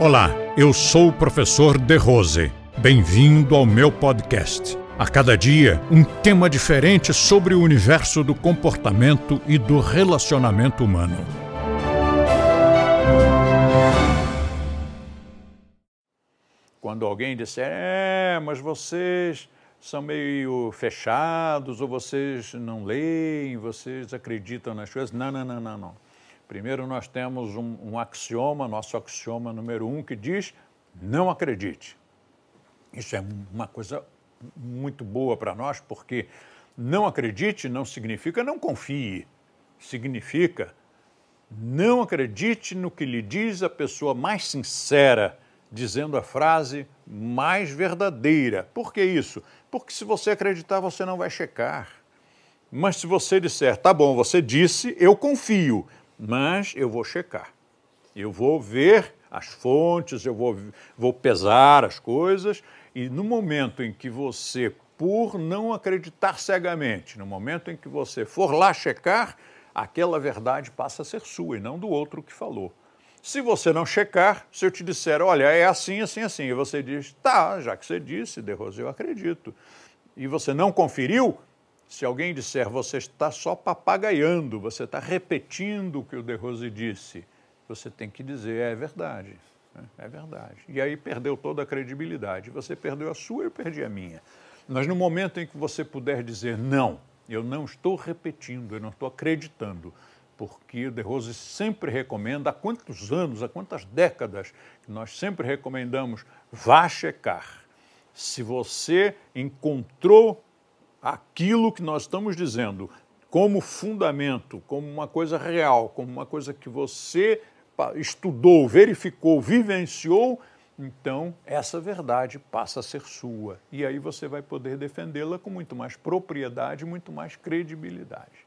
Olá, eu sou o professor De Rose. Bem-vindo ao meu podcast. A cada dia, um tema diferente sobre o universo do comportamento e do relacionamento humano. Quando alguém disser, é, mas vocês são meio fechados, ou vocês não leem, vocês acreditam nas coisas. Não, não, não, não, não. Primeiro, nós temos um, um axioma, nosso axioma número um, que diz: não acredite. Isso é uma coisa muito boa para nós, porque não acredite não significa não confie, significa não acredite no que lhe diz a pessoa mais sincera, dizendo a frase mais verdadeira. Por que isso? Porque se você acreditar, você não vai checar. Mas se você disser, tá bom, você disse, eu confio, mas eu vou checar. Eu vou ver as fontes, eu vou, vou pesar as coisas, e no momento em que você, por não acreditar cegamente, no momento em que você for lá checar, aquela verdade passa a ser sua e não do outro que falou. Se você não checar, se eu te disser, olha, é assim, assim, assim, e você diz, tá, já que você disse, De Rose, eu acredito, e você não conferiu, se alguém disser você está só papagaiando, você está repetindo o que o De Rose disse, você tem que dizer é verdade. Né? É verdade. E aí perdeu toda a credibilidade. Você perdeu a sua, eu perdi a minha. Mas no momento em que você puder dizer não, eu não estou repetindo, eu não estou acreditando, porque o De Rose sempre recomenda, há quantos anos, há quantas décadas, nós sempre recomendamos, vá checar. Se você encontrou aquilo que nós estamos dizendo como fundamento, como uma coisa real, como uma coisa que você estudou, verificou, vivenciou, então essa verdade passa a ser sua. E aí você vai poder defendê-la com muito mais propriedade, muito mais credibilidade.